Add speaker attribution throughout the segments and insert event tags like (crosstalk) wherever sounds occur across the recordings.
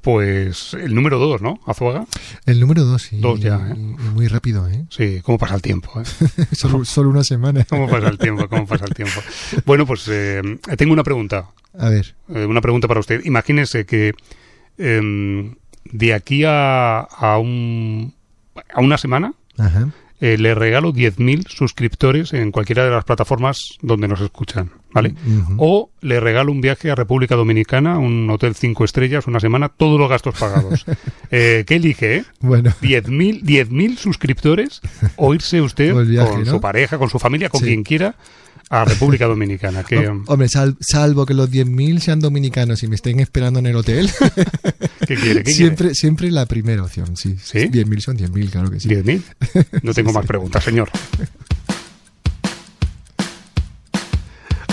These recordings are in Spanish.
Speaker 1: Pues el número dos, ¿no? Azuaga.
Speaker 2: El número dos, y,
Speaker 1: Dos ya, ¿eh?
Speaker 2: muy rápido, ¿eh?
Speaker 1: Sí, ¿cómo pasa el tiempo? eh? (laughs)
Speaker 2: solo, solo una semana.
Speaker 1: ¿Cómo pasa el tiempo? ¿Cómo pasa el tiempo? Bueno, pues eh, tengo una pregunta.
Speaker 2: A ver,
Speaker 1: eh, una pregunta para usted. Imagínese que em, de aquí a, a, un, a una semana
Speaker 2: ajá.
Speaker 1: Eh, le regalo 10.000 suscriptores en cualquiera de las plataformas donde nos escuchan, ¿vale? O le regalo un viaje a República Dominicana, un hotel cinco estrellas, una semana, todos los gastos pagados. (laughs) Eh, ¿Qué elige, eh?
Speaker 2: Bueno,
Speaker 1: 10.000 10.000 suscriptores o irse usted
Speaker 2: viaje,
Speaker 1: con
Speaker 2: ¿no?
Speaker 1: su pareja, con su familia, con
Speaker 2: Sí.
Speaker 1: quien quiera a República Dominicana. Que,
Speaker 2: hom- hombre, sal- salvo que los 10.000 sean dominicanos y me estén esperando en el hotel, (laughs)
Speaker 1: ¿Qué quiere? ¿Qué
Speaker 2: siempre, siempre la primera opción, sí.
Speaker 1: ¿Sí?
Speaker 2: 10.000 son 10.000, claro que sí.
Speaker 1: quiere? ¿10.000? No tengo (laughs) más preguntas, señor.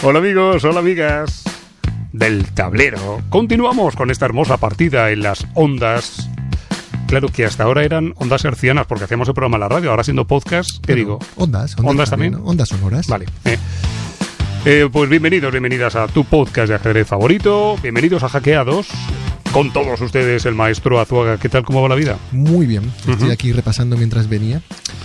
Speaker 1: Hola amigos, hola amigas del tablero. Continuamos con esta hermosa partida en las ondas. Claro que hasta ahora eran ondas hercianas porque hacíamos el programa en la radio, ahora siendo podcast, ¿qué digo?
Speaker 2: Ondas, ondas,
Speaker 1: ¿Ondas también?
Speaker 2: Ondas sonoras.
Speaker 1: Vale. eh. Eh, pues bienvenidos, bienvenidas a tu podcast de ajedrez favorito. Bienvenidos a Hackeados. Con todos ustedes, el maestro Azuaga. ¿Qué tal? ¿Cómo va la vida?
Speaker 2: Muy bien. Estoy aquí repasando mientras venía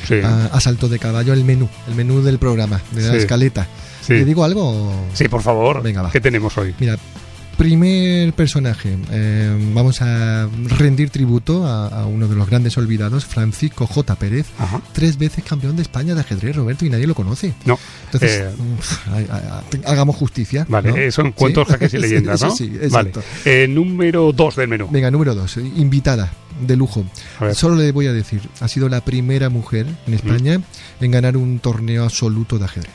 Speaker 1: Sí.
Speaker 2: a, a salto de caballo el menú, el menú del programa, de la
Speaker 1: Sí.
Speaker 2: escaleta.
Speaker 1: Sí.
Speaker 2: ¿Le digo algo?
Speaker 1: Sí, por favor.
Speaker 2: Venga, va.
Speaker 1: ¿Qué tenemos hoy?
Speaker 2: Mira, primer personaje. eh, vamos a rendir tributo a, a uno de los grandes olvidados, Francisco J. Pérez,
Speaker 1: Ajá.
Speaker 2: tres veces campeón de España de ajedrez, Roberto, y nadie lo conoce.
Speaker 1: No.
Speaker 2: Entonces,
Speaker 1: Eh,
Speaker 2: hagamos justicia.
Speaker 1: Vale,
Speaker 2: ¿no?
Speaker 1: son
Speaker 2: ¿Sí?
Speaker 1: cuentos, jaques y (laughs)
Speaker 2: Sí,
Speaker 1: leyendas,
Speaker 2: sí,
Speaker 1: ¿no?
Speaker 2: Sí,
Speaker 1: vale.
Speaker 2: exacto.
Speaker 1: Eh, número 2 del menú.
Speaker 2: Venga, número dos, eh, invitada de lujo. Solo le voy a decir, ha sido la primera mujer en España en ganar un torneo absoluto de ajedrez.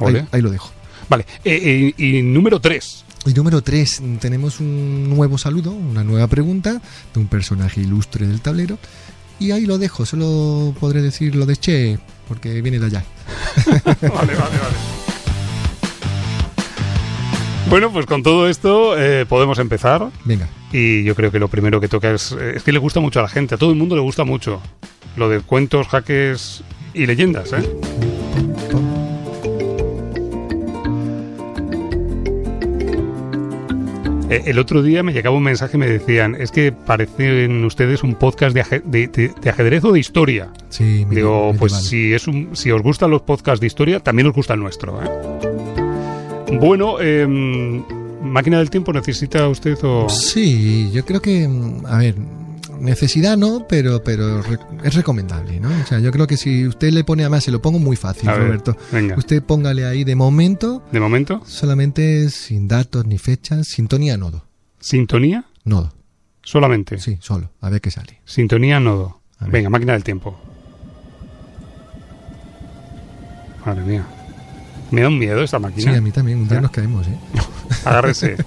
Speaker 2: Ahí, ahí lo dejo.
Speaker 1: Vale. Y número 3.
Speaker 2: Y número 3, tenemos un nuevo saludo, una nueva pregunta de un personaje ilustre del tablero. Y ahí lo dejo, solo podré decir lo de Che, porque viene de allá. (laughs)
Speaker 1: vale, vale, vale. Bueno, pues con todo esto eh, podemos empezar.
Speaker 2: Venga,
Speaker 1: Y yo creo que lo primero que toca es. eh, Es que le gusta mucho a la gente, a todo el mundo le gusta mucho. Lo de cuentos, jaques y leyendas, ¿eh? El otro día me llegaba un mensaje y me decían, es que parecen ustedes un podcast de, aje- de- de- de ajedrez o de historia.
Speaker 2: sí, me
Speaker 1: Digo, pues
Speaker 2: vale.
Speaker 1: si, es un, si os gustan los podcasts de historia, también os gusta el nuestro. ¿eh? Bueno, em, máquina del tiempo, ¿necesita usted o...?
Speaker 2: Sí, yo creo que, mm, a ver, necesidad no, pero, pero es recomendable, ¿no? O sea, yo creo que si usted le pone, además se lo pongo muy fácil,
Speaker 1: ver,
Speaker 2: Roberto.
Speaker 1: venga.
Speaker 2: Usted póngale ahí de momento,
Speaker 1: ¿De momento?
Speaker 2: solamente sin datos ni fechas, sintonía nodo.
Speaker 1: ¿Sintonía?
Speaker 2: Nodo,
Speaker 1: Solamente.
Speaker 2: sí, solo, a ver qué sale.
Speaker 1: Sintonía nodo. Venga, máquina del tiempo. Madre mía. Me da un miedo esta
Speaker 2: Sí,
Speaker 1: máquina.
Speaker 2: a mí también, un día
Speaker 1: ¿Eh?
Speaker 2: nos caemos, ¿eh? (laughs)
Speaker 1: Agárrese. (laughs)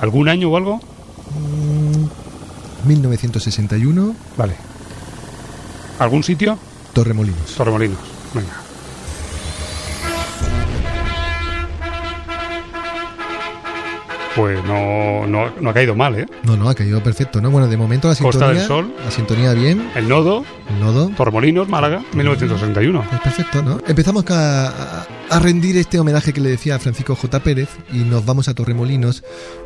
Speaker 1: ¿Algún año o algo?
Speaker 2: Mm, 1961,
Speaker 1: Vale. ¿Algún sitio?
Speaker 2: Torremolinos.
Speaker 1: Torremolinos. Venga. Pues no, no, no ha caído mal, ¿eh?
Speaker 2: No, no, ha caído perfecto, ¿no? Bueno, de momento la
Speaker 1: Costa
Speaker 2: sintonía.
Speaker 1: del Sol.
Speaker 2: La sintonía bien,
Speaker 1: El nodo,
Speaker 2: el nodo.
Speaker 1: Torremolinos, Málaga, 1961.
Speaker 2: Pues perfecto, ¿no? Empezamos a, a- rendir este homenaje que le decía a Francisco J. Pérez y nos vamos a Torremolinos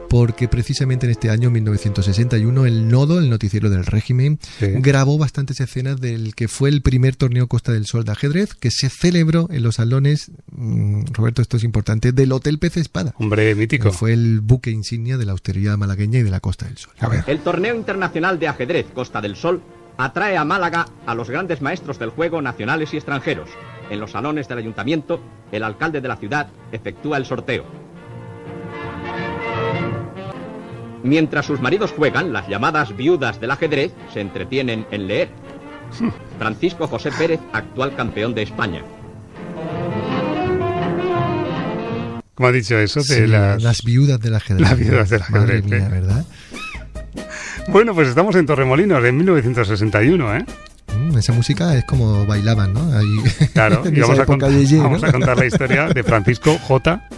Speaker 2: porque precisamente en este año 1961 el Nodo, el noticiero del régimen,
Speaker 1: Sí.
Speaker 2: grabó bastantes escenas del que fue el primer torneo Costa del Sol de ajedrez que se celebró en los salones, mm, Roberto, esto es importante, del Hotel Pez Espada.
Speaker 1: Hombre mítico.
Speaker 2: Fue el buque insignia de la austeridad malagueña y de la Costa del Sol.
Speaker 1: A ver.
Speaker 3: El torneo internacional de ajedrez Costa del Sol atrae a Málaga a los grandes maestros del juego nacionales y extranjeros. En los salones del ayuntamiento, el alcalde de la ciudad efectúa el sorteo. Mientras sus maridos juegan, las llamadas viudas del ajedrez se entretienen en leer. Francisco José Pérez, actual campeón de España.
Speaker 1: ¿Cómo ha dicho eso? De
Speaker 2: Sí,
Speaker 1: las...
Speaker 2: las viudas del ajedrez.
Speaker 1: Las viudas del
Speaker 2: Madre
Speaker 1: ajedrez,
Speaker 2: mía. ¿verdad?
Speaker 1: Bueno, pues estamos en Torremolinos, en 1961, ¿eh?
Speaker 2: Esa música es como bailaban, ¿no? Ahí, (laughs)
Speaker 1: Claro, y vamos a, contar,
Speaker 2: de Ye, ¿no?
Speaker 1: vamos a contar la historia de Francisco J.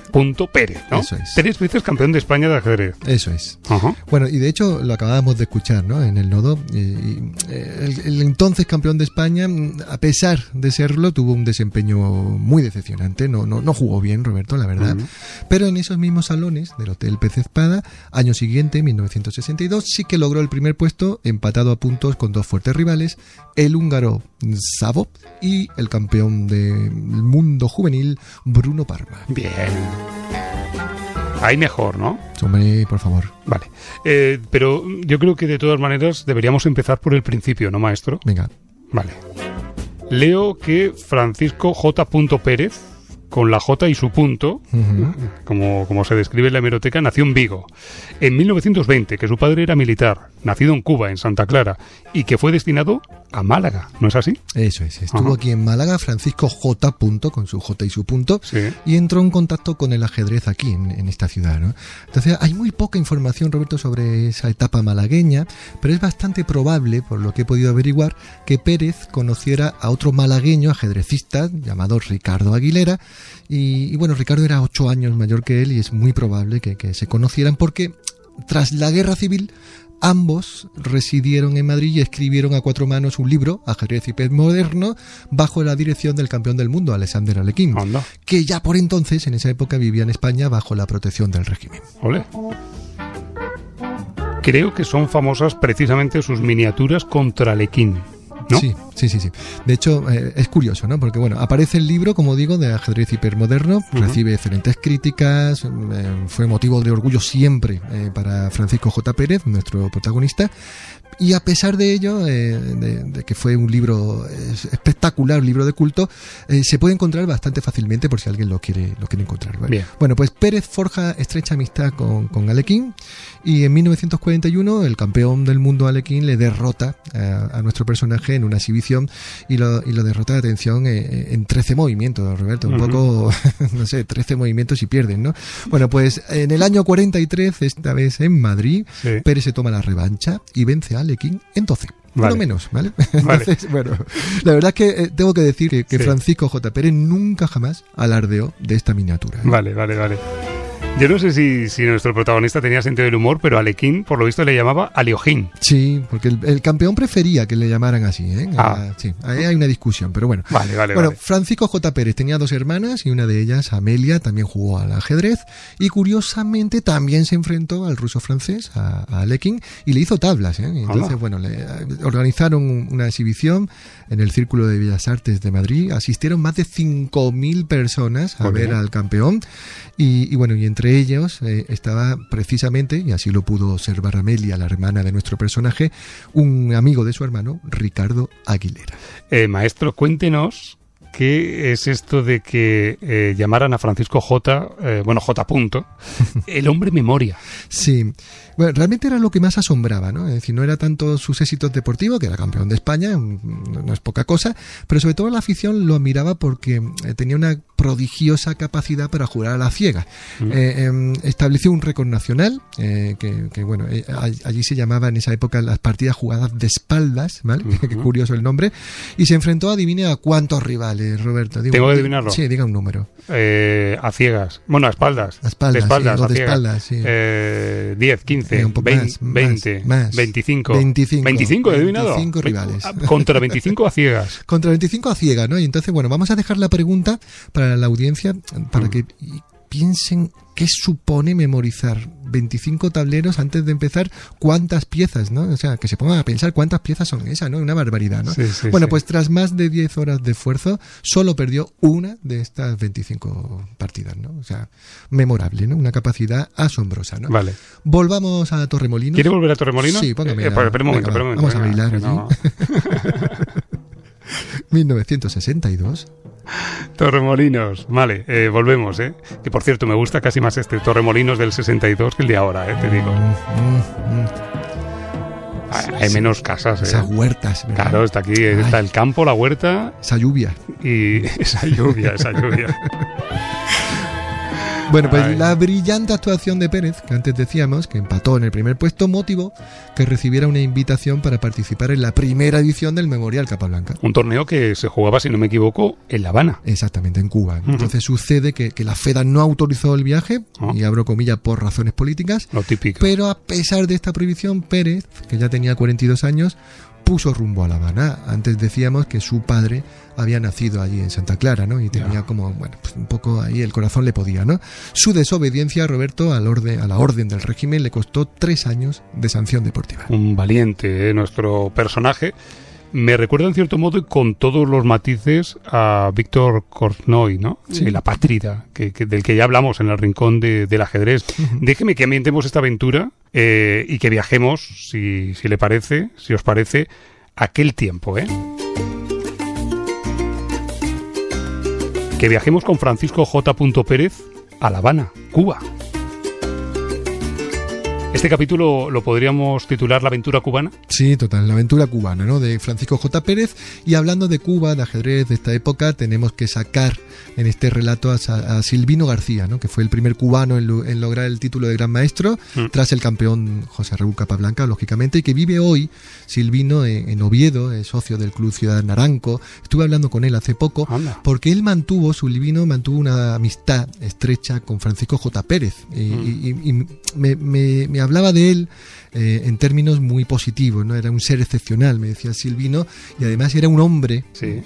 Speaker 1: Pérez, ¿no?
Speaker 2: Eso es.
Speaker 1: Tres veces campeón de España de ajedrez.
Speaker 2: Eso es.
Speaker 1: Ajá.
Speaker 2: Bueno, y de hecho lo acabábamos de escuchar, ¿no? En el nodo. Y, y, eh, el, el entonces campeón de España, a pesar de serlo, tuvo un desempeño muy decepcionante. No, no, no jugó bien, Roberto, la verdad. Pero en esos mismos salones del Hotel Pez Espada, año siguiente, 1962, sí que logró el primer puesto, empatado a puntos con dos fuertes rivales, el húngaro Savo y el campeón del mundo juvenil, Bruno Parma.
Speaker 1: Bien. Ahí mejor, ¿no?
Speaker 2: Hombre, por favor.
Speaker 1: Vale. Eh, pero yo creo que de todas maneras deberíamos empezar por el principio, ¿no, maestro?
Speaker 2: Venga.
Speaker 1: Vale. Leo que Francisco J. Pérez, con la J y su punto, como, como se describe en la hemeroteca, nació en Vigo. En 1920, que su padre era militar, nacido en Cuba, en Santa Clara, y que fue destinado a Málaga, ¿no es así?
Speaker 2: Eso es. Estuvo
Speaker 1: Ajá.
Speaker 2: aquí en Málaga Francisco J. Punto, con su J y su punto.
Speaker 1: Sí.
Speaker 2: Y entró en contacto con el ajedrez aquí, en, en esta ciudad. ¿no? Entonces, hay muy poca información, Roberto, sobre esa etapa malagueña, pero es bastante probable, por lo que he podido averiguar, que Pérez conociera a otro malagueño ajedrecista llamado Ricardo Aguilera. Y, y bueno, Ricardo era ocho años mayor que él y es muy probable que, que se conocieran porque tras la guerra civil ambos residieron en Madrid y escribieron a cuatro manos un libro, Ajedrez y Pez Moderno, bajo la dirección del campeón del mundo, Alexander Alekhine
Speaker 1: Anda.
Speaker 2: que ya por entonces, en esa época, vivía en España bajo la protección del régimen.
Speaker 1: Creo que son famosas precisamente sus miniaturas contra Lequín, ¿no?
Speaker 2: Sí, sí, sí, sí. De hecho, eh, es curioso, ¿no? Porque, bueno, aparece el libro, como digo, de ajedrez hipermoderno, recibe excelentes críticas, eh, fue motivo de orgullo siempre eh, para Francisco J. Pérez, nuestro protagonista, y a pesar de ello, eh, de, de que fue un libro eh, espectacular, un libro de culto, eh, se puede encontrar bastante fácilmente por si alguien lo quiere, lo quiere encontrar. ¿vale?
Speaker 1: Bien.
Speaker 2: Bueno, pues Pérez forja estrecha amistad con, con Alekhine y en 1941 el campeón del mundo Alekhine le derrota a, a nuestro personaje en una exhibición y lo, y lo derrota, atención, eh, en 13 movimientos, Roberto. Un poco, (laughs) no sé, 13 movimientos y pierden, ¿no? Bueno, pues en el año 43, esta vez en Madrid,
Speaker 1: Sí.
Speaker 2: Pérez se toma la revancha y vence a Alekhine en 12.
Speaker 1: Vale.
Speaker 2: No menos, ¿vale? (laughs)
Speaker 1: Vale.
Speaker 2: Entonces, bueno, la verdad es que eh, tengo que decir que, que
Speaker 1: Sí.
Speaker 2: Francisco J. Pérez nunca jamás alardeó de esta miniatura. ¿eh?
Speaker 1: Vale, vale, vale. Yo no sé si, si nuestro protagonista tenía sentido del humor, pero Alequín, por lo visto, le llamaba Aliojín.
Speaker 2: Sí, porque el, el campeón prefería que le llamaran así, ¿eh?
Speaker 1: Ah.
Speaker 2: sí, ahí hay una discusión, pero bueno.
Speaker 1: Vale, vale,
Speaker 2: Bueno,
Speaker 1: vale.
Speaker 2: Francisco J. Pérez tenía dos hermanas y una de ellas, Amelia, también jugó al ajedrez y curiosamente también se enfrentó al ruso francés, a, a Alekhine, y le hizo tablas. ¿eh? Entonces, bueno, le, organizaron una exhibición en el Círculo de Bellas Artes de Madrid. Asistieron más de 5.000 personas a ver al campeón y, y bueno, y entre ellos eh, estaba precisamente, y así lo pudo observar Amelia, la hermana de nuestro personaje, un amigo de su hermano, Ricardo Aguilera.
Speaker 1: Eh, maestro, cuéntenos qué es esto de que eh, llamaran a Francisco J, eh, bueno, J. Punto, (laughs) el hombre memoria.
Speaker 2: Sí, bueno, realmente era lo que más asombraba, ¿no? Es decir, no era tanto sus éxitos deportivos, que era campeón de España, no es poca cosa, pero sobre todo la afición lo admiraba porque eh, tenía una prodigiosa capacidad para jugar a la ciega.
Speaker 1: Mm.
Speaker 2: Eh, em, estableció un récord nacional, eh, que, que, bueno, eh, all- allí se llamaba en esa época las partidas jugadas de espaldas, ¿vale? (laughs) Qué curioso el nombre. Y se enfrentó, adivine a cuántos rivales, Roberto. Digo,
Speaker 1: ¿Tengo que
Speaker 2: di-
Speaker 1: adivinarlo?
Speaker 2: Sí, diga un número.
Speaker 1: Eh, a ciegas. Bueno, a espaldas.
Speaker 2: A espaldas,
Speaker 1: De espaldas,
Speaker 2: sí, o
Speaker 1: a
Speaker 2: de
Speaker 1: ciegas.
Speaker 2: espaldas, sí.
Speaker 1: Eh, 10, 15,
Speaker 2: Eh, un poco
Speaker 1: 20,
Speaker 2: más, más,
Speaker 1: 20,
Speaker 2: más.
Speaker 1: 25.
Speaker 2: 25.
Speaker 1: 25, he adivinado.
Speaker 2: 25
Speaker 1: Ve-
Speaker 2: rivales.
Speaker 1: ah, Contra 25 a ciegas. (laughs)
Speaker 2: Contra 25 a ciega, ¿no? Y entonces, bueno, vamos a dejar la pregunta para la audiencia, para
Speaker 1: Mm.
Speaker 2: que piensen qué supone memorizar 25 tableros antes de empezar, cuántas piezas, ¿no? O sea, que se pongan a pensar cuántas piezas son esas, ¿no? Una barbaridad, ¿no?
Speaker 1: Sí, sí,
Speaker 2: bueno,
Speaker 1: sí.
Speaker 2: pues tras más de 10 horas de esfuerzo, solo perdió una de estas 25 partidas, ¿no? O sea, memorable, ¿no? Una capacidad asombrosa, ¿no?
Speaker 1: Vale.
Speaker 2: Volvamos a Torremolinos.
Speaker 1: ¿Quiere volver a Torremolinos?
Speaker 2: Sí, póngame
Speaker 1: Eh,
Speaker 2: la-
Speaker 1: espera un momento,
Speaker 2: venga,
Speaker 1: espera un
Speaker 2: va,
Speaker 1: momento.
Speaker 2: vamos a bailar
Speaker 1: no. (laughs)
Speaker 2: 1962.
Speaker 1: Torremolinos, vale, eh, volvemos, ¿eh? Que por cierto, me gusta casi más este Torremolinos del 62 que el de ahora, ¿eh? Te digo.
Speaker 2: Mm, mm, mm.
Speaker 1: Hay, hay menos casas, ¿eh?
Speaker 2: Esas huertas, ¿verdad?
Speaker 1: Claro, está aquí, está el campo, la huerta
Speaker 2: Esa lluvia.
Speaker 1: y (laughs) esa lluvia, esa lluvia. (laughs)
Speaker 2: Bueno, pues
Speaker 1: Ay.
Speaker 2: la brillante actuación de Pérez, que antes decíamos, que empató en el primer puesto, motivó que recibiera una invitación para participar en la primera edición del Memorial Capablanca.
Speaker 1: Un torneo que se jugaba, si no me equivoco, en La Habana.
Speaker 2: Exactamente, en Cuba. Entonces sucede que, que la FEDA no autorizó el viaje,
Speaker 1: Ah.
Speaker 2: y abro comillas por razones políticas,
Speaker 1: Lo típico.
Speaker 2: pero a pesar de esta prohibición, Pérez, que ya tenía 42 años, puso rumbo a La Habana. Antes decíamos que su padre había nacido allí en Santa Clara, ¿no? Y tenía como, bueno, pues un poco ahí el corazón le podía, ¿no? Su desobediencia, Roberto, al orden, a la orden del régimen le costó tres años de sanción deportiva.
Speaker 1: Un valiente, ¿eh? nuestro personaje. Me recuerda en cierto modo y con todos los matices a Víctor Kornoy, ¿no?
Speaker 2: Sí.
Speaker 1: La pátrida, que, que- del que ya hablamos en el rincón de- del ajedrez. Déjeme que ambientemos esta aventura eh, y que viajemos, si, si le parece, si os parece, aquel tiempo, ¿eh? Que viajemos con Francisco J. Pérez a La Habana, Cuba. Este capítulo lo podríamos titular La aventura cubana.
Speaker 2: Sí, total, la aventura cubana, ¿no? De Francisco J. Pérez. Y hablando de Cuba, de ajedrez de esta época, tenemos que sacar en este relato a, a Silvino García, ¿no? Que fue el primer cubano en, lo- en lograr el título de gran maestro,
Speaker 1: Mm.
Speaker 2: tras el campeón José Raúl Capablanca, lógicamente, y que vive hoy, Silvino, en, en Oviedo, es socio del Club Ciudad Naranco. Estuve hablando con él hace poco.
Speaker 1: Anda.
Speaker 2: Porque él mantuvo, Silvino mantuvo una amistad estrecha con Francisco J. Pérez. Y, y- y- y me, me- me hablaba de él eh, en términos muy positivos, ¿no? Era un ser excepcional, me decía Silvino, y además era un hombre
Speaker 1: Sí.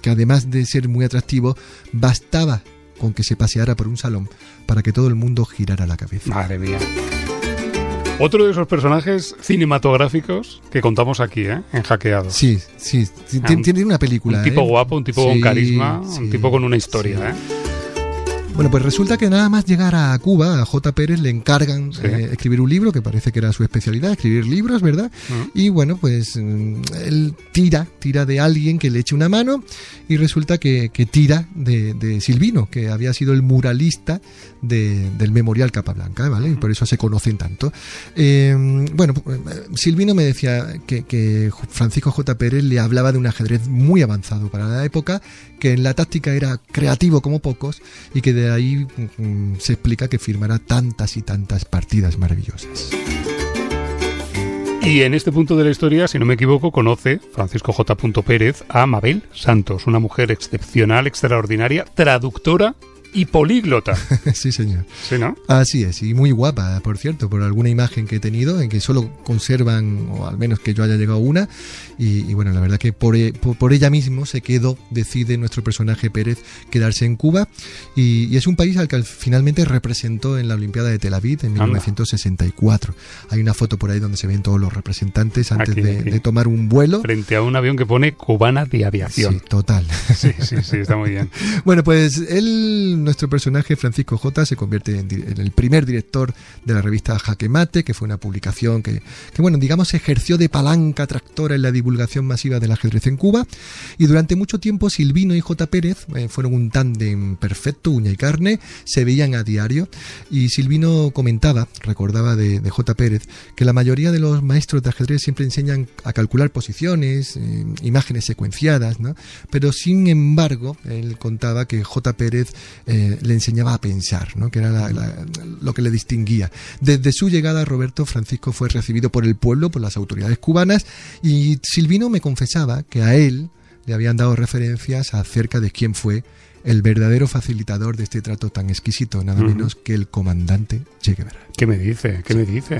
Speaker 2: que además de ser muy atractivo, bastaba con que se paseara por un salón para que todo el mundo girara la cabeza.
Speaker 1: Madre mía. Otro de esos personajes cinematográficos que contamos aquí, ¿eh? En Hackeados.
Speaker 2: Sí, sí,
Speaker 1: Ah,
Speaker 2: tiene
Speaker 1: un-
Speaker 2: una película.
Speaker 1: Un tipo
Speaker 2: ¿eh?
Speaker 1: guapo, un tipo
Speaker 2: Sí,
Speaker 1: con carisma, un
Speaker 2: sí,
Speaker 1: tipo con una historia,
Speaker 2: sí.
Speaker 1: ¿eh?
Speaker 2: Bueno, pues resulta que nada más llegar a Cuba, a J. Pérez le encargan
Speaker 1: Sí.
Speaker 2: eh, escribir un libro, que parece que era su especialidad, escribir libros, ¿verdad? Y bueno, pues mm, él tira, tira de alguien que le eche una mano y resulta que, que tira de, de Silvino, que había sido el muralista de- del Memorial Capablanca, ¿vale? Y por eso se conocen tanto. Eh, bueno, Silvino me decía que, que Francisco J. Pérez le hablaba de un ajedrez muy avanzado para la época, que en la táctica era creativo como pocos y que de ahí mm, se explica que firmará tantas y tantas partidas maravillosas.
Speaker 1: Y en este punto de la historia, si no me equivoco, conoce Francisco J. Pérez a Mabel Santos, una mujer excepcional, extraordinaria, traductora y políglota. (laughs)
Speaker 2: sí, señor.
Speaker 1: ¿Sí, no?
Speaker 2: Así es, y muy guapa, por cierto, por alguna imagen que he tenido, en que solo conservan, o al menos que yo haya llegado a una, y, y bueno, la verdad que por, e- por, por ella mismo se quedó, decide nuestro personaje Pérez quedarse en Cuba, y, y es un país al que al- finalmente representó en la Olimpiada de Tel Aviv en
Speaker 1: Anda.
Speaker 2: 1964. Hay una foto por ahí donde se ven todos los representantes antes
Speaker 1: Aquí,
Speaker 2: de,
Speaker 1: aquí.
Speaker 2: de tomar un vuelo.
Speaker 1: Frente a un avión que pone cubana de
Speaker 2: Sí,
Speaker 1: aviación.
Speaker 2: total.
Speaker 1: Sí, sí, sí, está muy bien. (laughs)
Speaker 2: Bueno, pues él, nuestro personaje Francisco J, se convierte en, el primer director de la revista Jaque Mate, que fue una publicación que, bueno, digamos, ejerció de palanca tractora en la divulgación masiva del ajedrez en Cuba. Y durante mucho tiempo Silvino y J. Pérez eh, fueron un tándem perfecto, uña y carne, se veían a diario. Y Silvino comentaba, recordaba de, de J. Pérez, que la mayoría de los maestros de ajedrez siempre enseñan a calcular posiciones, eh, imágenes secuenciadas, ¿no? Pero sin embargo, él contaba que J. Pérez eh, le enseñaba a pensar, ¿no? que era la- la- lo que le distinguía. Desde su llegada, Roberto Francisco fue recibido por el pueblo, por las autoridades cubanas, y Silvino me confesaba que a él le habían dado referencias acerca de quién fue el verdadero facilitador de este trato tan exquisito, nada menos que el comandante Che Guevara.
Speaker 1: ¿Qué me dice? ¿Qué me dice?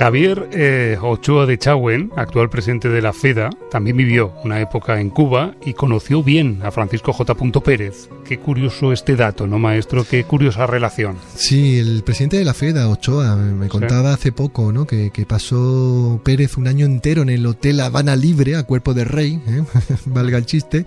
Speaker 1: Javier eh, Ochoa de Chauen, actual presidente de la FEDA, también vivió una época en Cuba y conoció bien a Francisco J. Pérez. Qué curioso este dato, ¿no, maestro? Qué curiosa relación.
Speaker 2: Sí, el presidente de la FEDA, Ochoa, me contaba hace poco ¿no? que, que pasó Pérez un año entero en el Hotel Habana Libre, a cuerpo de rey, ¿eh? (laughs) valga el chiste,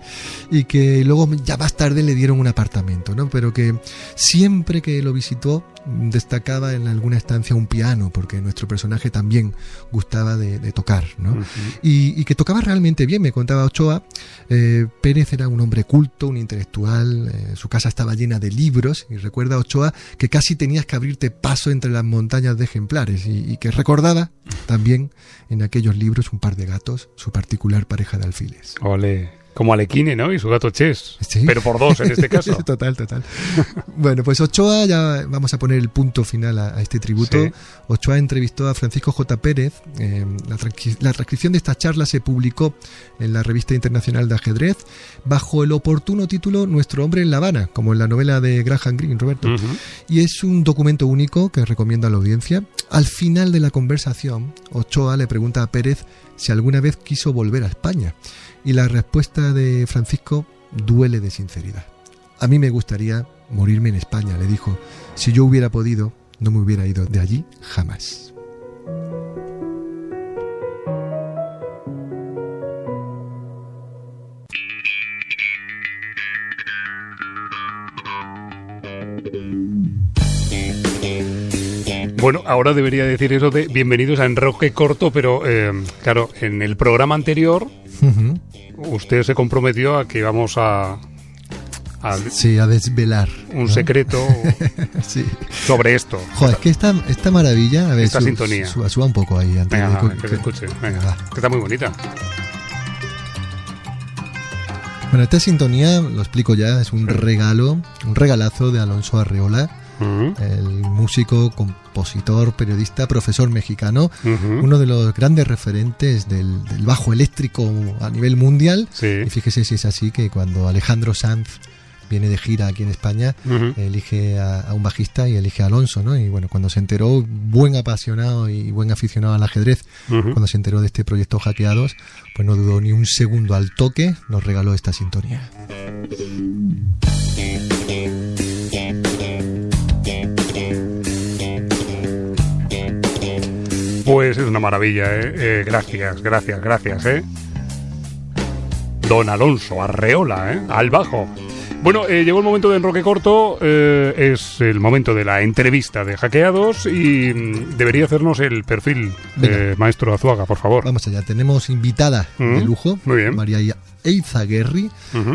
Speaker 2: y que luego ya más tarde le dieron un apartamento, ¿no? pero que siempre que lo visitó destacaba en alguna estancia un piano, porque nuestro personaje personaje también gustaba de, tocar, ¿no? y, que tocaba realmente bien, me contaba Ochoa. Eh, Pérez era un hombre culto, un intelectual, eh, su casa estaba llena de libros y recuerda Ochoa que casi tenías que abrirte paso entre las montañas de ejemplares y, que recordaba también en aquellos libros un par de gatos, su particular pareja de alfiles.
Speaker 1: Ole. Como Alequine, ¿no? Y su gato Chess. Pero por dos en este caso. (laughs)
Speaker 2: total, total. bueno, pues Ochoa, ya vamos a poner el punto final a, este tributo. Ochoa entrevistó a Francisco J. Pérez. Eh, la, la, transcripción de esta charla se publicó en la Revista Internacional de Ajedrez bajo el oportuno título Nuestro hombre en La Habana, como en la novela de Graham Greene, Roberto. Y es un documento único que recomiendo a la audiencia. Al final de la conversación, Ochoa le pregunta a Pérez si alguna vez quiso volver a España. Y la respuesta de Francisco duele de sinceridad. A mí me gustaría morirme en España, le dijo. Si yo hubiera podido, no me hubiera ido de allí jamás.
Speaker 1: Bueno, ahora debería decir eso de bienvenidos a Enroque Corto, pero eh, claro, en el programa anterior usted se comprometió a que vamos a,
Speaker 2: sí, a desvelar
Speaker 1: un secreto (laughs) sobre esto.
Speaker 2: Joder, es que esta, esta maravilla, a ver,
Speaker 1: esta sintonía.
Speaker 2: Suba, un poco ahí antes
Speaker 1: de, que, se escuche. Venga, que está muy bonita.
Speaker 2: Bueno, esta sintonía, lo explico ya, es un regalo, un regalazo de Alonso Arreola el músico, compositor, periodista, profesor mexicano, uno de los grandes referentes del, bajo eléctrico a nivel mundial. Y fíjese si es así que cuando Alejandro Sanz viene de gira aquí en España, elige a, un bajista y elige a Alonso, ¿no? Y bueno, cuando se enteró, buen apasionado y buen aficionado al ajedrez, cuando se enteró de este proyecto Hackeados, pues no dudó ni un segundo al toque, nos regaló esta sintonía.
Speaker 1: Pues es una maravilla, ¿eh? ¿eh? gracias, gracias, gracias, ¿eh? Don Alonso, Arreola, ¿eh? Al bajo. Bueno, eh, llegó el momento de enroque corto, eh, es el momento de la entrevista de hackeados y mm, debería hacernos el perfil, de maestro Azuaga, por favor.
Speaker 2: Vamos allá, tenemos invitada de mm, lujo, María Eizaguerri,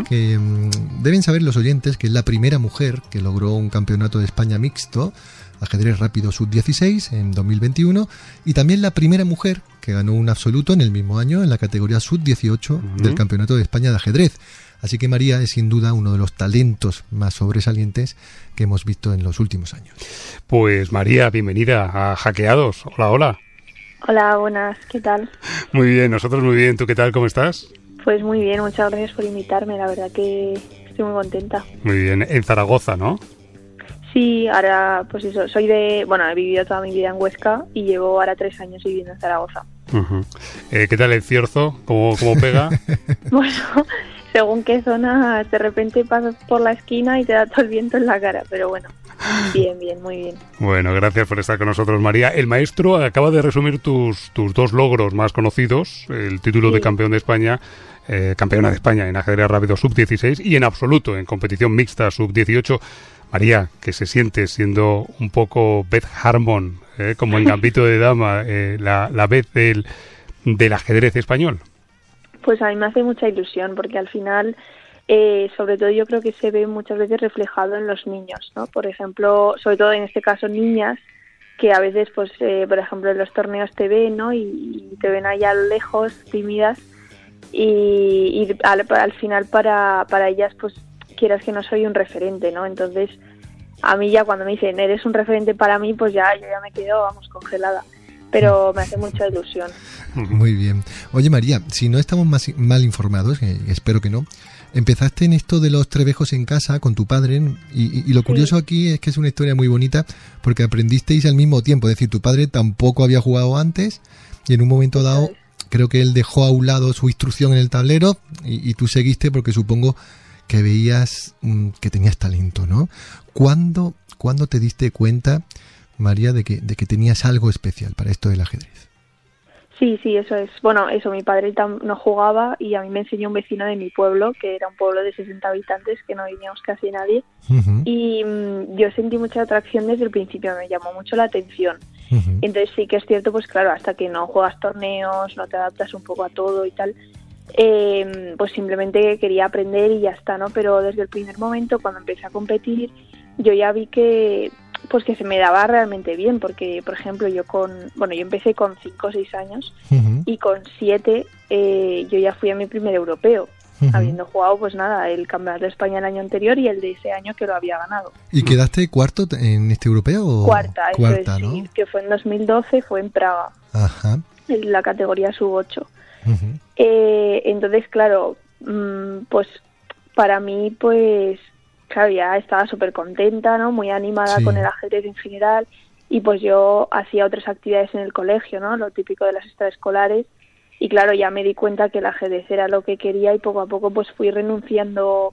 Speaker 2: que mm, deben saber los oyentes que es la primera mujer que logró un campeonato de España mixto ajedrez rápido sub-16 en 2021 y también la primera mujer que ganó un absoluto en el mismo año en la categoría sub-18 del Campeonato de España de ajedrez. Así que María es sin duda uno de los talentos más sobresalientes que hemos visto en los últimos años.
Speaker 1: Pues María, bienvenida a Hackeados. Hola, hola.
Speaker 4: Hola, buenas, ¿qué tal?
Speaker 1: Muy bien, nosotros muy bien. ¿Tú qué tal? ¿Cómo estás?
Speaker 4: Pues muy bien, muchas gracias por invitarme, la verdad que estoy muy contenta.
Speaker 1: Muy bien, en Zaragoza, ¿no?
Speaker 4: Sí, ahora, pues eso, soy de, bueno, he vivido toda mi vida en Huesca y llevo ahora tres años viviendo en Zaragoza.
Speaker 1: Eh, ¿Qué tal el cierzo? ¿Cómo, cómo pega? (laughs)
Speaker 4: bueno, (laughs) según qué zona, de repente pasas por la esquina y te da todo el viento en la cara, pero bueno. Bien, bien, muy bien.
Speaker 1: Bueno, gracias por estar con nosotros, María. El maestro acaba de resumir tus, tus dos logros más conocidos, el título de campeón de España, eh, campeona de España en ajedrez rápido sub-16 y en absoluto en competición mixta sub-18. María, que se siente siendo un poco Beth Harmon, eh, como en Gambito de Dama, (laughs) eh, la, la Beth del, del ajedrez español?
Speaker 4: Pues a mí me hace mucha ilusión, porque al final, eh, sobre todo yo creo que se ve muchas veces reflejado en los niños, ¿no? Por ejemplo, sobre todo en este caso niñas, que a veces, pues, por ejemplo, en los torneos te ven, ¿no? Y, te ven allá lejos, tímidas, y, al, al, final para, para ellas, pues, quieras que no soy un referente, ¿no? Entonces, a mí ya cuando me dicen, eres un referente para mí, pues ya yo ya me quedo, vamos, congelada. Pero me hace mucha ilusión.
Speaker 2: Muy bien. Oye, María, si no estamos más, mal informados, espero que no, empezaste en esto de los trebejos en casa con tu padre y, lo curioso aquí es que es una historia muy bonita porque aprendisteis al mismo tiempo, es decir, tu padre tampoco había jugado antes y en un momento dado creo que él dejó a un lado su instrucción en el tablero y, y tú seguiste porque supongo que veías mm, que tenías talento, ¿no? ¿Cuándo, ¿Cuándo te diste cuenta, María, de que, de que tenías algo especial para esto del ajedrez?
Speaker 4: Sí, sí, eso es. Bueno, eso, mi padre no jugaba y a mí me enseñó un vecino de mi pueblo, que era un pueblo de 60 habitantes, que no vivíamos casi nadie. Y mm, yo sentí mucha atracción desde el principio, me llamó mucho la atención. Entonces sí que es cierto, pues claro, hasta que no juegas torneos, no te adaptas un poco a todo y tal, eh, pues simplemente quería aprender y ya está, ¿no? Pero desde el primer momento, cuando empecé a competir, yo ya vi que pues que se me daba realmente bien, porque por ejemplo yo con, bueno, yo empecé con 5 o 6 años y con 7 eh, yo ya fui a mi primer europeo, habiendo jugado pues nada, el campeonato de España el año anterior y el de ese año que lo había ganado.
Speaker 2: ¿Y quedaste cuarto en este europeo? O?
Speaker 4: Cuarta, Cuarta es, que fue en 2012, fue en Praga,
Speaker 2: Ajá.
Speaker 4: en la categoría sub-8. Eh, entonces, claro, mm, pues para mí, pues, claro, ya estaba súper contenta, ¿no? Muy animada con el ajedrez en general y pues yo hacía otras actividades en el colegio, ¿no? Lo típico de las extraescolares y claro, ya me di cuenta que el ajedrez era lo que quería y poco a poco pues fui renunciando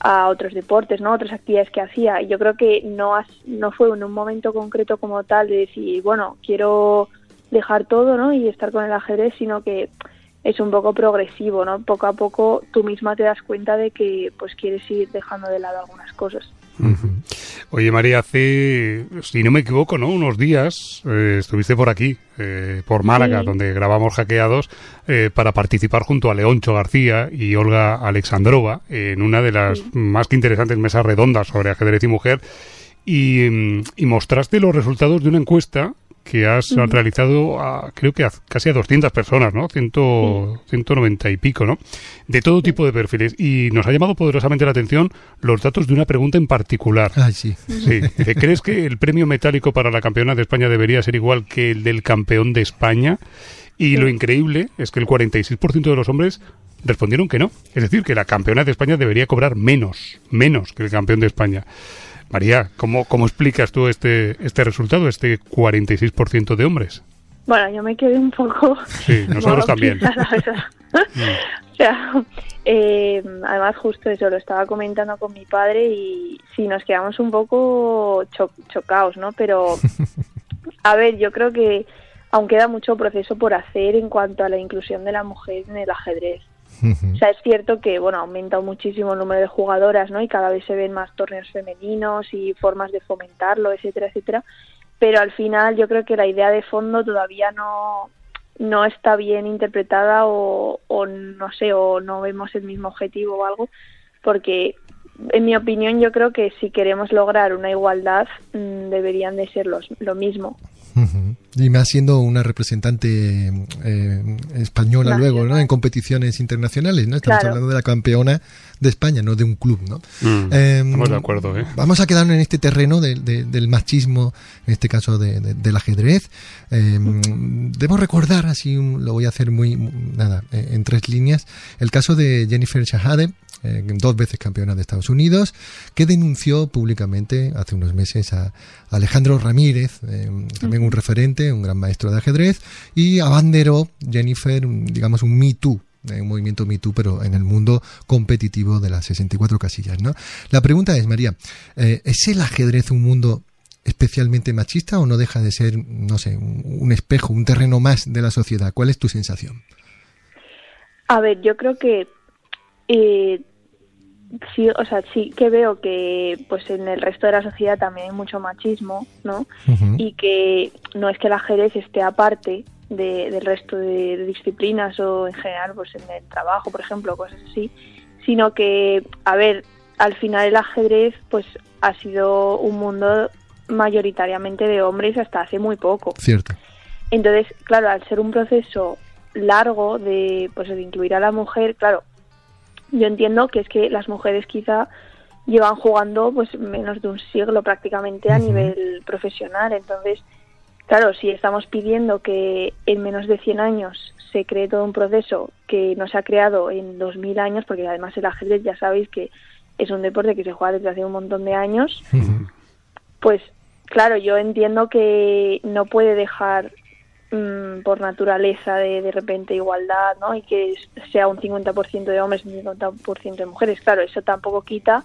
Speaker 4: a otros deportes, ¿no? Otras actividades que hacía y yo creo que no, no fue en un momento concreto como tal de decir, bueno, quiero dejar todo, ¿no? Y estar con el ajedrez, sino que es un poco progresivo, ¿no? Poco a poco tú misma te das cuenta de que pues quieres ir dejando de lado algunas cosas.
Speaker 1: Oye María, hace, si no me equivoco, ¿no? Unos días eh, estuviste por aquí, eh, por Málaga, donde grabamos hackeados eh, para participar junto a Leoncho García y Olga Alexandrova en una de las más que interesantes mesas redondas sobre ajedrez y mujer y, y mostraste los resultados de una encuesta que has realizado a, creo que a, casi a 200 personas, ¿no? Ciento, 190 y pico, ¿no? De todo tipo de perfiles. Y nos ha llamado poderosamente la atención los datos de una pregunta en particular.
Speaker 2: Ah, sí.
Speaker 1: Sí. ¿Crees que el premio metálico para la campeona de España debería ser igual que el del campeón de España? Y lo increíble es que el 46% de los hombres respondieron que no. Es decir, que la campeona de España debería cobrar menos, menos que el campeón de España. María, ¿cómo, cómo explicas tú este, este resultado, este 46% de hombres?
Speaker 4: Bueno, yo me quedé un poco...
Speaker 1: Sí, nosotros (laughs) también. (laughs)
Speaker 4: o sea, eh, además justo eso, lo estaba comentando con mi padre y sí, nos quedamos un poco chocados, ¿no? Pero, (laughs) a ver, yo creo que aún queda mucho proceso por hacer en cuanto a la inclusión de la mujer en el ajedrez. O sea, es cierto que, bueno, ha aumentado muchísimo el número de jugadoras, ¿no? Y cada vez se ven más torneos femeninos y formas de fomentarlo, etcétera, etcétera. Pero al final yo creo que la idea de fondo todavía no, no está bien interpretada o, no sé, o no vemos el mismo objetivo o algo, porque en mi opinión yo creo que si queremos lograr una igualdad mm, deberían de ser los, lo mismo.
Speaker 2: Y más siendo una representante eh, española luego, ¿no? En competiciones internacionales, ¿no? Estamos hablando de la campeona de España, no de un club, ¿no?
Speaker 1: Mm, em, estamos de acuerdo, ¿eh?
Speaker 2: Vamos a quedarnos en este terreno del machismo, en este caso del ajedrez. Em, debo recordar, así lo voy a hacer muy, nada, eh, en tres líneas, el caso de Jennifer Shahade, eh, dos veces campeona de Estados Unidos, que denunció públicamente hace unos meses a Alejandro Ramírez, eh, también un referente, un gran maestro de ajedrez, y abanderó Jennifer, digamos, un Me Too eh, un movimiento Me Too, pero en el mundo competitivo de las 64 casillas. ¿no? La pregunta es, María, ¿es el ajedrez un mundo especialmente machista o no deja de ser, no sé, un, espejo, un terreno más de la sociedad? ¿Cuál es tu sensación?
Speaker 4: A ver, yo creo que sí, o sea, sí que veo que pues en el resto de la sociedad también hay mucho machismo, ¿no? Y que no es que el ajedrez esté aparte del resto de, disciplinas o en general pues en el trabajo, por ejemplo, cosas así, sino que, a ver, al final el ajedrez pues ha sido un mundo mayoritariamente de hombres hasta hace muy poco.
Speaker 2: Cierto.
Speaker 4: Entonces, claro, al ser un proceso largo de pues de incluir a la mujer, claro, yo entiendo que es que las mujeres quizá llevan jugando pues menos de un siglo prácticamente a nivel profesional. Entonces, claro, si estamos pidiendo que en menos de 100 años se cree todo un proceso que no se ha creado en 2000 años, porque además el ajedrez ya sabéis que es un deporte que se juega desde hace un montón de años, pues claro, yo entiendo que no puede dejar Mm, por naturaleza de, de repente igualdad, ¿no? Y que sea un 50% de hombres y un 50% de mujeres. Claro, eso tampoco quita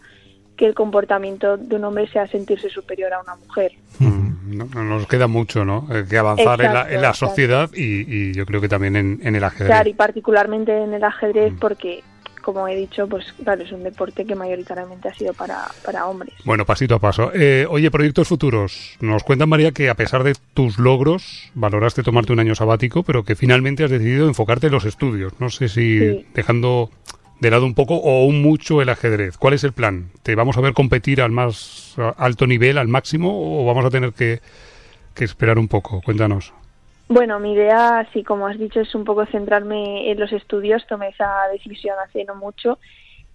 Speaker 4: que el comportamiento de un hombre sea sentirse superior a una mujer.
Speaker 1: Mm, no, nos queda mucho, ¿no? Eh, que avanzar en, la, en la, sociedad y, y, yo creo que también en, en, el ajedrez.
Speaker 4: Claro, y particularmente en el ajedrez mm. porque como he dicho, pues claro, es un deporte que mayoritariamente ha sido para, para hombres.
Speaker 1: Bueno, pasito a paso. Eh, oye, proyectos futuros. Nos cuenta María que a pesar de tus logros, valoraste tomarte un año sabático, pero que finalmente has decidido enfocarte en los estudios. No sé si dejando de lado un poco o un mucho el ajedrez. ¿Cuál es el plan? ¿Te vamos a ver competir al más alto nivel, al máximo, o vamos a tener que, que esperar un poco? Cuéntanos.
Speaker 4: Bueno, mi idea, sí, como has dicho, es un poco centrarme en los estudios. Tomé esa decisión hace no mucho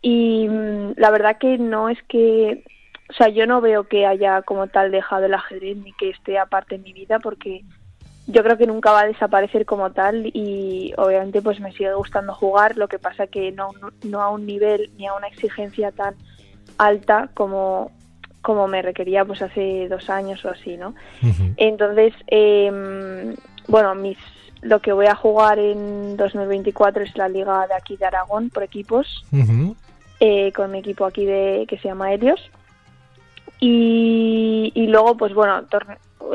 Speaker 4: y mm, la verdad que no es que, o sea, yo no veo que haya como tal dejado el ajedrez ni que esté aparte en mi vida porque yo creo que nunca va a desaparecer como tal y obviamente pues me sigue gustando jugar, lo que pasa que no, no a un nivel ni a una exigencia tan alta como como me requería pues hace dos años o así, ¿no? Entonces, eh, bueno, mis lo que voy a jugar en 2024 es la liga de aquí de Aragón por equipos, eh, con mi equipo aquí de que se llama Helios. Y, y luego, pues bueno,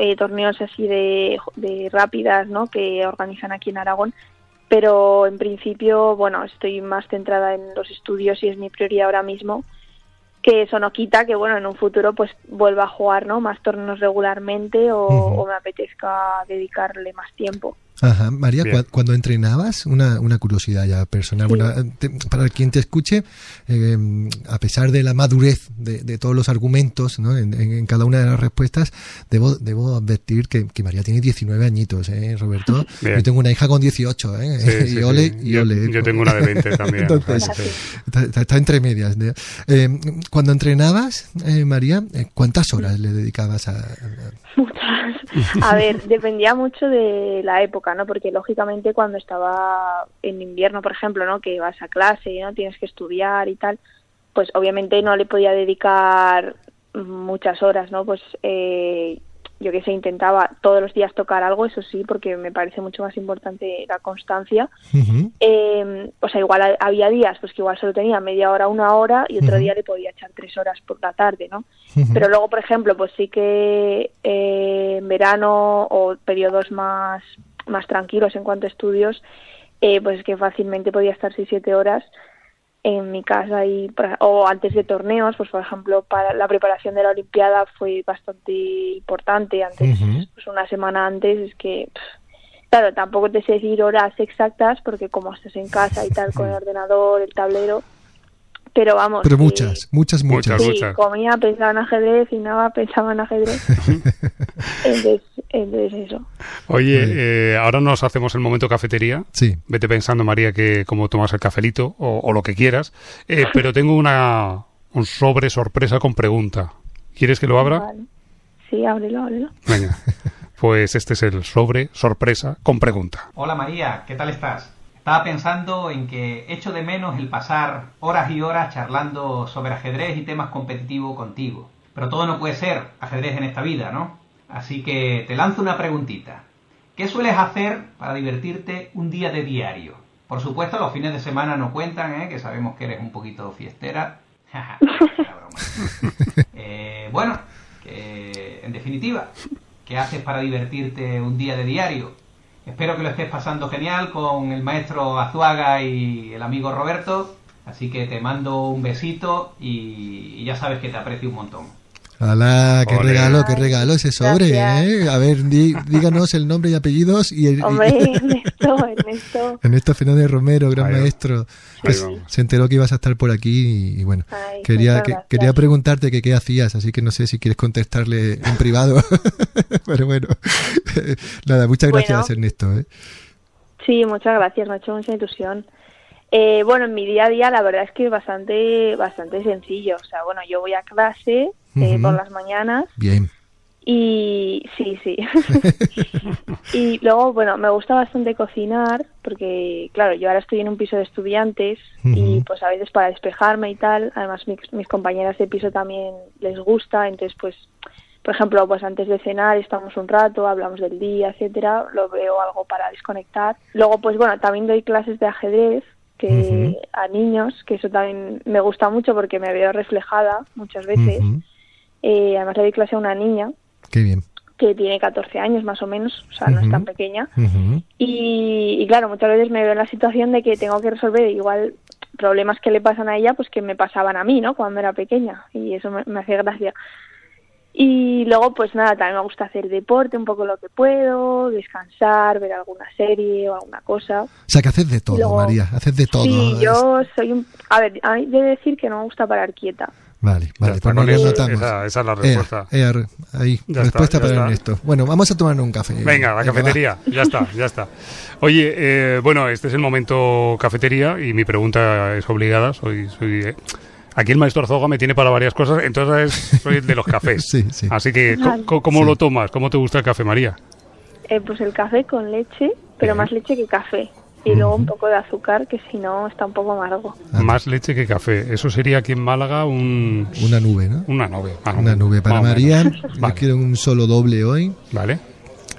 Speaker 4: eh, torneos así de, de rápidas, ¿no? Que organizan aquí en Aragón. Pero en principio, bueno, estoy más centrada en los estudios y es mi prioridad ahora mismo que eso no quita que bueno en un futuro pues vuelva a jugar no más torneos regularmente o me apetezca dedicarle más tiempo
Speaker 2: Ajá, María, cuando entrenabas, una, una curiosidad ya personal, bueno, para quien te escuche, eh, a pesar de la madurez de, de todos los argumentos ¿no? en, en, cada una de las respuestas, debo, debo advertir que, que María tiene 19 añitos, ¿eh, Roberto? Yo tengo una hija con 18, ¿eh? (laughs) y ole, y ole.
Speaker 1: Yo, tengo una de 20 también. Entonces,
Speaker 2: está, entre medias. Eh, cuando entrenabas, eh, María, eh, ¿cuántas horas le dedicabas a,
Speaker 4: Muchas. A ver, dependía mucho de la época, ¿no? Porque lógicamente cuando estaba en invierno, por ejemplo, ¿no? Que vas a clase, ¿no? Tienes que estudiar y tal, pues obviamente no le podía dedicar muchas horas, ¿no? Pues eh, yo que sé, intentaba todos los días tocar algo, eso sí, porque me parece mucho más importante la constancia. eh, o sea, igual había días, pues que igual solo tenía media hora, una hora, y otro día le podía echar tres horas por la tarde, ¿no? Pero luego, por ejemplo, pues sí que eh, en verano o periodos más, más tranquilos en cuanto a estudios, eh, pues que fácilmente podía estar seis, siete horas en mi casa y o antes de torneos pues por ejemplo para la preparación de la olimpiada fue bastante importante antes pues una semana antes es que claro tampoco te sé decir horas exactas porque como estás en casa y tal con el ordenador el tablero pero vamos.
Speaker 2: Pero muchas, muchas, muchas.
Speaker 4: Sí, comía, pensaba en ajedrez, cenaba, (laughs) pensaba en ajedrez. (laughs) entonces, eso.
Speaker 1: Oye, eh, ahora nos hacemos el momento cafetería.
Speaker 2: Sí.
Speaker 1: Vete pensando, María, que cómo tomas el cafelito o, lo que quieras. Eh, (laughs) pero tengo una un sobre sorpresa con pregunta. ¿Quieres que lo abra?
Speaker 4: Sí, ábrelo, ábrelo.
Speaker 1: Venga. (laughs) Pues este es el sobre sorpresa con pregunta.
Speaker 5: Hola María, ¿qué tal estás? Estaba pensando en que echo de menos el pasar horas y horas charlando sobre ajedrez y temas competitivos contigo. Pero todo no puede ser ajedrez en esta vida, ¿no? Así que te lanzo una preguntita. ¿Qué sueles hacer para divertirte un día de diario? Por supuesto, los fines de semana no cuentan, ¿eh? que sabemos que eres un poquito fiestera. (laughs) (laughs) eh, bueno, en definitiva, ¿qué haces para divertirte un día de diario? Espero que lo estés pasando genial con el maestro Azuaga y el amigo Roberto. Así que te mando un besito y, ya sabes que te aprecio un montón.
Speaker 2: Hola, qué regalo, qué regalo ese sobre, ¿eh? A ver, díganos el nombre y apellidos y el...
Speaker 4: Hombre, (laughs) Ernesto, Ernesto.
Speaker 2: Ernesto Fernández Romero, gran maestro. se enteró que ibas a estar por aquí y, bueno, quería quería preguntarte que qué hacías, así que no sé si quieres contestarle en privado. (laughs) Pero bueno, (laughs) nada, muchas gracias Ernesto. ¿eh?
Speaker 4: Sí, muchas gracias, me ha hecho mucha ilusión. Eh, bueno, en mi día a día la verdad es que es bastante, bastante sencillo. O sea, bueno, yo voy a clase eh, por las mañanas.
Speaker 2: Bien.
Speaker 4: Y sí, sí. (laughs) y luego, bueno, me gusta bastante cocinar porque, claro, yo ahora estoy en un piso de estudiantes y pues a veces para despejarme y tal, además mis, mis compañeras de piso también les gusta, entonces pues, por ejemplo, pues antes de cenar estamos un rato, hablamos del día, etcétera, lo veo algo para desconectar. Luego, pues bueno, también doy clases de ajedrez que a niños, que eso también me gusta mucho porque me veo reflejada muchas veces. Eh, además le doy clase a una niña.
Speaker 2: Qué bien.
Speaker 4: Que tiene 14 años más o menos, o sea, no es tan pequeña. y, y, claro, muchas veces me veo en la situación de que tengo que resolver igual problemas que le pasan a ella, pues que me pasaban a mí, ¿no? Cuando era pequeña y eso me, me hace gracia. Y luego, pues nada, también me gusta hacer deporte un poco lo que puedo, descansar, ver alguna serie o alguna cosa.
Speaker 2: O sea, que haces de todo,
Speaker 4: luego-
Speaker 2: María, haces de todo.
Speaker 4: Sí, yo soy un... A ver, a mí de decir que no me gusta parar quieta.
Speaker 2: Vale, vale, pues
Speaker 1: con
Speaker 2: lo
Speaker 1: eso, esa, esa es la respuesta.
Speaker 2: ea, ahí,
Speaker 1: Ya
Speaker 2: respuesta
Speaker 1: está,
Speaker 2: para
Speaker 1: está.
Speaker 2: Ernesto. Bueno, vamos a tomar un café.
Speaker 1: Venga, la
Speaker 2: va.
Speaker 1: cafetería, ya está, ya está. Oye, eh, bueno, este es el momento cafetería y mi pregunta es obligada. Soy, soy eh, aquí el maestro Arzoga me tiene para varias cosas, entonces soy el de los cafés. (laughs)
Speaker 2: Sí, sí.
Speaker 1: Así que,
Speaker 4: Vale.
Speaker 1: ¿cómo
Speaker 2: Sí.
Speaker 1: lo tomas? ¿Cómo te gusta el café, María?
Speaker 4: Eh, pues el café con leche, pero
Speaker 1: Ujú.
Speaker 4: más leche que café. Y luego un poco de azúcar, que si no está un poco amargo.
Speaker 2: Ah.
Speaker 1: Más leche que café. Eso sería aquí en Málaga un,
Speaker 2: Una nube, ¿no?
Speaker 1: una nube.
Speaker 2: Una nube para María. (laughs)
Speaker 1: menos.
Speaker 2: Yo
Speaker 1: Vale.
Speaker 2: quiero un solo doble hoy
Speaker 1: Vale.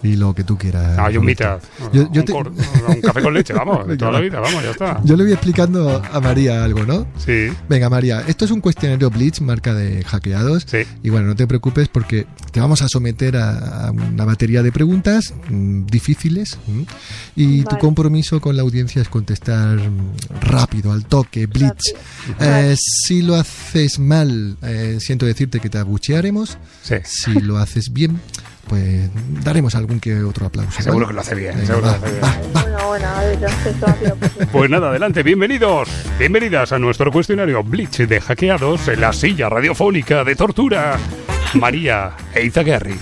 Speaker 2: Y lo que tú quieras.
Speaker 1: Ah, yo
Speaker 2: Roberto.
Speaker 1: mitad.
Speaker 2: Yo, yo
Speaker 1: un,
Speaker 2: te-
Speaker 1: cor- un café con leche, vamos, de (laughs) toda la vida, vamos, ya está.
Speaker 2: yo le voy explicando a María algo, ¿no?
Speaker 1: Sí,
Speaker 2: Venga, María, esto es un cuestionario Blitz, marca de hackeados.
Speaker 1: sí.
Speaker 2: Y bueno, no te preocupes porque te vamos a someter a, a una batería de preguntas mm, difíciles. mm, y tu compromiso con la audiencia es contestar mm, rápido, al toque, Blitz. Eh,
Speaker 4: Vale.
Speaker 2: si lo haces mal, eh, siento decirte que te abuchearemos.
Speaker 1: sí.
Speaker 2: Si lo haces bien, pues daremos algún que otro aplauso.
Speaker 1: Seguro
Speaker 2: ¿vale?
Speaker 1: que lo hace bien, seguro
Speaker 2: va,
Speaker 1: que lo hace bien.
Speaker 2: va, va.
Speaker 4: Bueno, bueno, a ver, entonces esto ha sido posible.
Speaker 1: Pues nada, adelante, bienvenidos, bienvenidas a nuestro cuestionario Blitz de hackeados en la silla radiofónica de tortura. María e Izaguirre.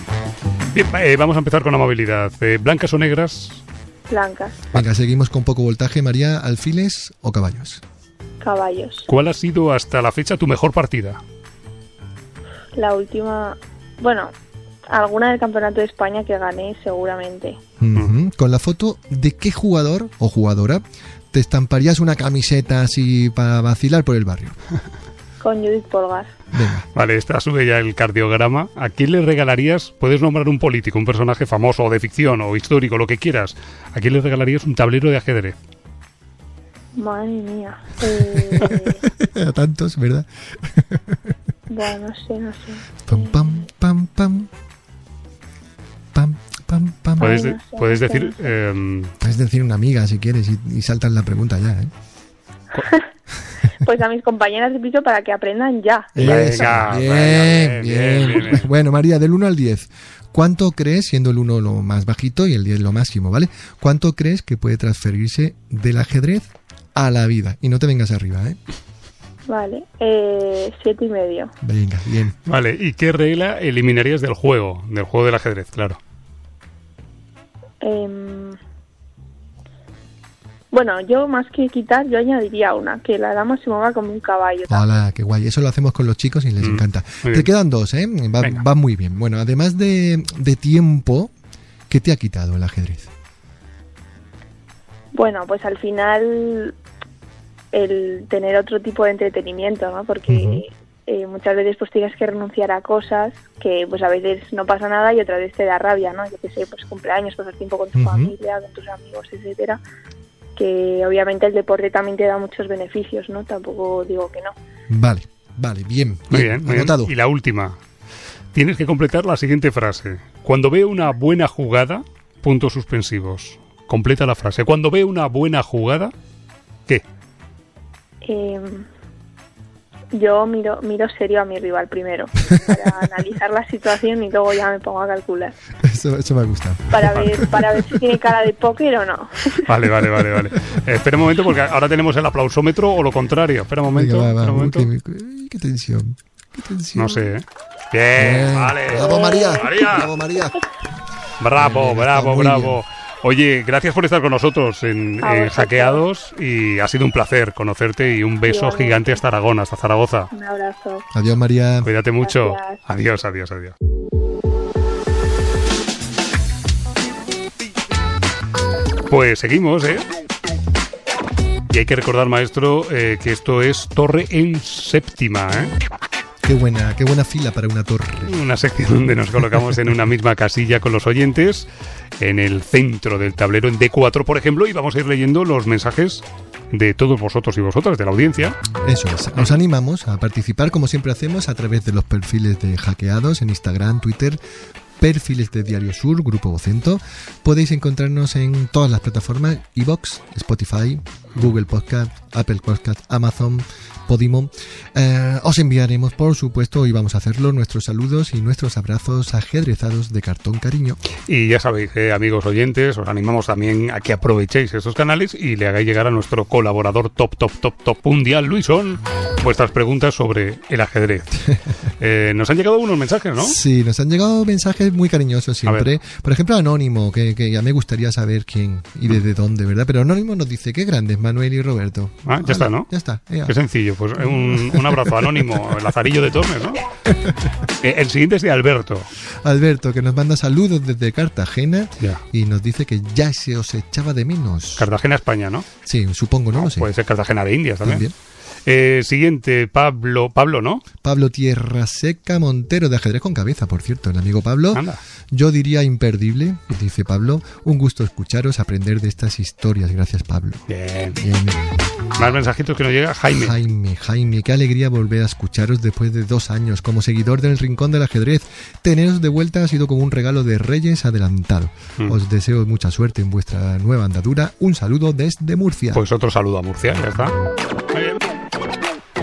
Speaker 1: Bien, eh, vamos a empezar con amabilidad. Eh, ¿Blancas o negras?
Speaker 4: Blancas,
Speaker 2: Venga, seguimos con poco voltaje. María, ¿alfiles o caballos?
Speaker 4: caballos.
Speaker 1: ¿Cuál ha sido hasta la fecha tu mejor partida?
Speaker 4: La última, bueno, alguna del campeonato de España que gané seguramente.
Speaker 2: Con la foto de qué jugador o jugadora te estamparías una camiseta así para vacilar por el barrio. (laughs)
Speaker 4: Con Judith Polgar.
Speaker 2: Venga,
Speaker 1: Vale, esta sube ya el cardiograma. ¿A quién le regalarías? Puedes nombrar un político, un personaje famoso o de ficción o histórico, lo que quieras. ¿A quién le regalarías un tablero de ajedrez?
Speaker 4: Madre mía. (laughs) Eh,
Speaker 2: a tantos, ¿verdad?
Speaker 4: bueno, no sé, no sé.
Speaker 2: Pam, pam, pam, pam. Pam.
Speaker 1: Puedes, de- puedes decir... em,
Speaker 2: Puedes decir una amiga si quieres y, y saltas la pregunta ya, ¿eh? (laughs)
Speaker 4: Pues a mis compañeras de piso para que aprendan ya.
Speaker 1: Venga,
Speaker 2: bien,
Speaker 1: bien,
Speaker 2: bien,
Speaker 1: bien. (laughs)
Speaker 2: Bueno, María, del 1 al 10, ¿cuánto crees, siendo el 1 lo más bajito y el 10 lo máximo, ¿vale? ¿Cuánto crees que puede transferirse del ajedrez a la vida? Y no te vengas arriba, ¿eh?
Speaker 4: Vale, eh, siete y medio.
Speaker 2: Venga, bien.
Speaker 1: Vale, ¿y qué regla eliminarías del juego? Del juego del ajedrez, claro.
Speaker 4: Em, bueno, yo más que quitar, yo añadiría una, que la dama se mueva como un caballo.
Speaker 2: Hola, qué guay. Eso lo hacemos con los chicos y les
Speaker 1: Mm,
Speaker 2: encanta. Te quedan dos, ¿eh? Va, va muy bien. Bueno, además de, de tiempo, ¿qué te ha quitado el ajedrez?
Speaker 4: Bueno, pues al final el tener otro tipo de entretenimiento, ¿no? Porque eh, muchas veces pues tienes que renunciar a cosas que pues a veces no pasa nada y otra vez te da rabia, ¿no? Yo que sé, pues cumpleaños, pasar tiempo con tu familia, con tus amigos, etcétera. Que obviamente el deporte también te da muchos beneficios, ¿no? Tampoco digo que no.
Speaker 2: Vale, vale, bien.
Speaker 1: Muy bien, muy bien.
Speaker 2: anotado.
Speaker 1: Y la última. Tienes que completar la siguiente frase. Cuando veo una buena jugada, puntos suspensivos. Completa la frase. Cuando veo una buena jugada, ¿qué?
Speaker 4: Eh, yo miro, miro serio a mi rival primero para (laughs) analizar la situación y luego ya me pongo a calcular
Speaker 2: Eso, eso me ha gustado.
Speaker 4: para ver para ver si tiene cara de póker o no.
Speaker 1: Vale, vale, vale, vale. Eh, espera un momento porque ahora tenemos el aplausómetro o lo contrario. Espera un momento.
Speaker 2: Venga, va, va.
Speaker 1: espera un momento.
Speaker 2: qué, tensión. Qué tensión.
Speaker 1: No sé, ¿eh? Bien,
Speaker 2: Bien.
Speaker 1: vale.
Speaker 2: Bravo, María.
Speaker 1: María.
Speaker 2: Bravo, María.
Speaker 1: Bravo,
Speaker 2: bien,
Speaker 1: bravo, bravo. Oye, gracias por estar con nosotros en, en. Hackeados y ha sido un placer conocerte y un beso gigante hasta Aragón, hasta Zaragoza.
Speaker 4: Un abrazo.
Speaker 2: Adiós, María.
Speaker 1: Cuídate mucho.
Speaker 4: Gracias.
Speaker 1: Adiós, adiós, adiós. Pues seguimos, ¿eh? Y hay que recordar, maestro, eh, que esto es Torre en Séptima, ¿eh?
Speaker 2: Qué buena, qué buena fila para una torre.
Speaker 1: Una sección donde nos colocamos en una misma casilla con los oyentes, en el centro del tablero, en D4, por ejemplo, y vamos a ir leyendo los mensajes de todos vosotros y vosotras, de la audiencia.
Speaker 2: Eso es. Os animamos a participar, como siempre hacemos, a través de los perfiles de hackeados en Instagram, Twitter, perfiles de Diario Sur, Grupo Vocento. Podéis encontrarnos en todas las plataformas, iBox, Spotify, Google Podcast, Apple Podcast, Amazon, Podimo. Eh, os enviaremos, por supuesto, y vamos a hacerlo, nuestros saludos y nuestros abrazos ajedrezados de cartón cariño.
Speaker 1: Y ya sabéis, eh, amigos oyentes, os animamos también a que aprovechéis estos canales y le hagáis llegar a nuestro colaborador top, top, top, top mundial, Luisón, vuestras preguntas sobre el ajedrez. (laughs) Eh, nos han llegado unos mensajes, ¿no?
Speaker 2: Sí, nos han llegado mensajes muy cariñosos siempre. Por ejemplo, Anónimo, que, que, ya me gustaría saber quién y desde dónde, ¿verdad? Pero Anónimo nos dice, qué grandes, Manuel y Roberto.
Speaker 1: Ah, ya está, ¿no?
Speaker 2: Ya está.
Speaker 1: Qué sencillo. Pues un, un abrazo anónimo, el Lazarillo de Tormes, ¿no? (laughs) Eh, el siguiente es de Alberto.
Speaker 2: Alberto, que nos manda saludos desde Cartagena
Speaker 1: Ya.
Speaker 2: y nos dice que ya se os echaba de menos.
Speaker 1: Cartagena, España, ¿no?
Speaker 2: Sí, supongo, no, lo sé.
Speaker 1: Puede ser Cartagena de Indias también.
Speaker 2: También.
Speaker 1: Eh, siguiente, Pablo, Pablo, ¿no?
Speaker 2: Pablo Tierra Seca Montero, de ajedrez con cabeza, por cierto, el amigo Pablo.
Speaker 1: Anda.
Speaker 2: Yo diría imperdible, dice Pablo. Un gusto escucharos, aprender de estas historias. Gracias, Pablo.
Speaker 1: Bien.
Speaker 2: Bien.
Speaker 1: Más mensajitos que nos llega Jaime.
Speaker 2: Jaime, Jaime, qué alegría volver a escucharos después de dos años como seguidor del Rincón del Ajedrez. Teneros de vuelta ha sido como un regalo de Reyes adelantado.
Speaker 1: Mm.
Speaker 2: Os deseo mucha suerte en vuestra nueva andadura. Un saludo desde Murcia.
Speaker 1: Pues otro saludo a Murcia, ya está. Muy bien.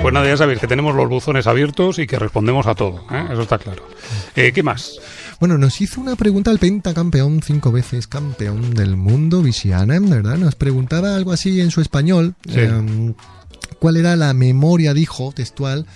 Speaker 1: Pues nada, ya sabéis que tenemos los buzones abiertos y que respondemos a todo, ¿eh? eso está claro. Eh, ¿Qué más?
Speaker 2: Bueno, nos hizo una pregunta el pentacampeón, cinco veces campeón del mundo, Visiana, ¿verdad? Nos preguntaba algo así en su español.
Speaker 1: Sí.
Speaker 2: em, ¿Cuál era la memoria, dijo, textual,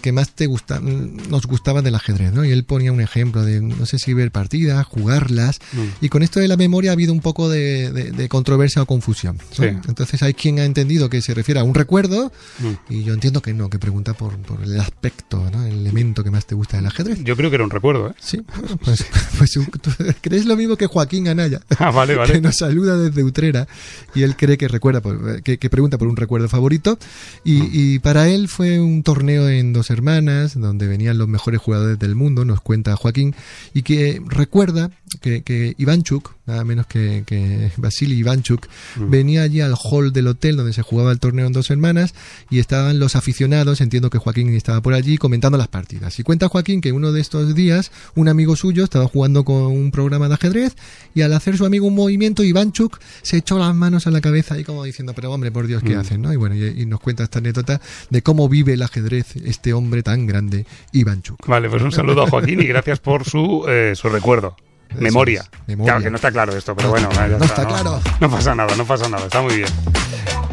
Speaker 2: que más te gusta, mm, nos gustaba del ajedrez, ¿no? Y él ponía un ejemplo de, no sé si ver partidas, jugarlas,
Speaker 1: Mm.
Speaker 2: y con esto de la memoria ha habido un poco de, de- de controversia o confusión. ¿no?
Speaker 1: Sí.
Speaker 2: Entonces hay quien ha entendido que se refiere a un recuerdo,
Speaker 1: Mm.
Speaker 2: y yo entiendo que no, que pregunta por, por el aspecto, ¿no? El elemento que más te gusta del ajedrez.
Speaker 1: Yo creo que era un recuerdo, ¿eh?
Speaker 2: Sí, bueno, pues, (laughs) pues tú crees lo mismo que Joaquín Anaya, (laughs)
Speaker 1: Ah, vale,
Speaker 2: que
Speaker 1: vale.
Speaker 2: nos saluda desde Utrera y él cree que recuerda, por- que, que pregunta por un recuerdo favorito y,
Speaker 1: Mm.
Speaker 2: y para él fue un torneo en Dos Hermanas donde venían los mejores jugadores del mundo, nos cuenta Joaquín, y que recuerda que, que Ivanchuk, nada menos que, que Vasily Ivanchuk,
Speaker 1: Mm.
Speaker 2: venía allí al hall del hotel donde se jugaba el torneo en Dos Hermanas y estaban los aficionados, entiendo que Joaquín estaba por allí comentando las partidas. Y cuenta Joaquín que uno de estos días un amigo suyo estaba jugando con un programa de ajedrez y al hacer su amigo un movimiento, Ivanchuk se echó las manos a la cabeza y como diciendo, pero hombre, por Dios, ¿qué
Speaker 1: Mm.
Speaker 2: hacen? ¿no? Y bueno, y, y nos cuenta esta anécdota de cómo vive el ajedrez este hombre tan grande, Ivanchuk.
Speaker 1: Vale, pues un saludo a Joaquín y gracias por su, eh, su recuerdo. Memoria. Claro que no está claro esto, pero
Speaker 2: No
Speaker 1: bueno, ya
Speaker 2: no está claro.
Speaker 1: No pasa nada, no pasa nada, está muy bien.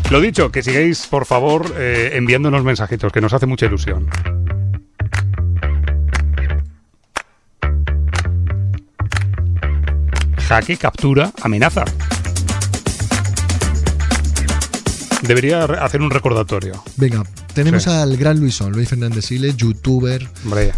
Speaker 1: Lo dicho, que sigáis, por favor, eh, enviándonos mensajitos, que nos hace mucha ilusión. Jaque, captura, amenaza. Debería hacer un recordatorio.
Speaker 2: Venga, tenemos
Speaker 1: Sí.
Speaker 2: al gran Luisón, Luis Fernández Siles, youtuber, eh,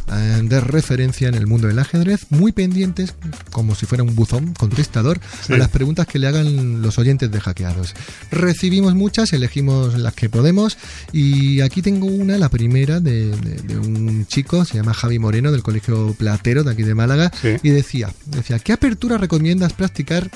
Speaker 2: de referencia en el mundo del ajedrez, muy pendientes, como si fuera un buzón contestador,
Speaker 1: Sí.
Speaker 2: a las preguntas que le hagan los oyentes de hackeados. Recibimos muchas, elegimos las que podemos, y aquí tengo una, la primera, de, de- de un chico, se llama Javi Moreno, del Colegio Platero, de aquí de Málaga,
Speaker 1: Sí.
Speaker 2: y decía, decía, ¿qué apertura recomiendas practicar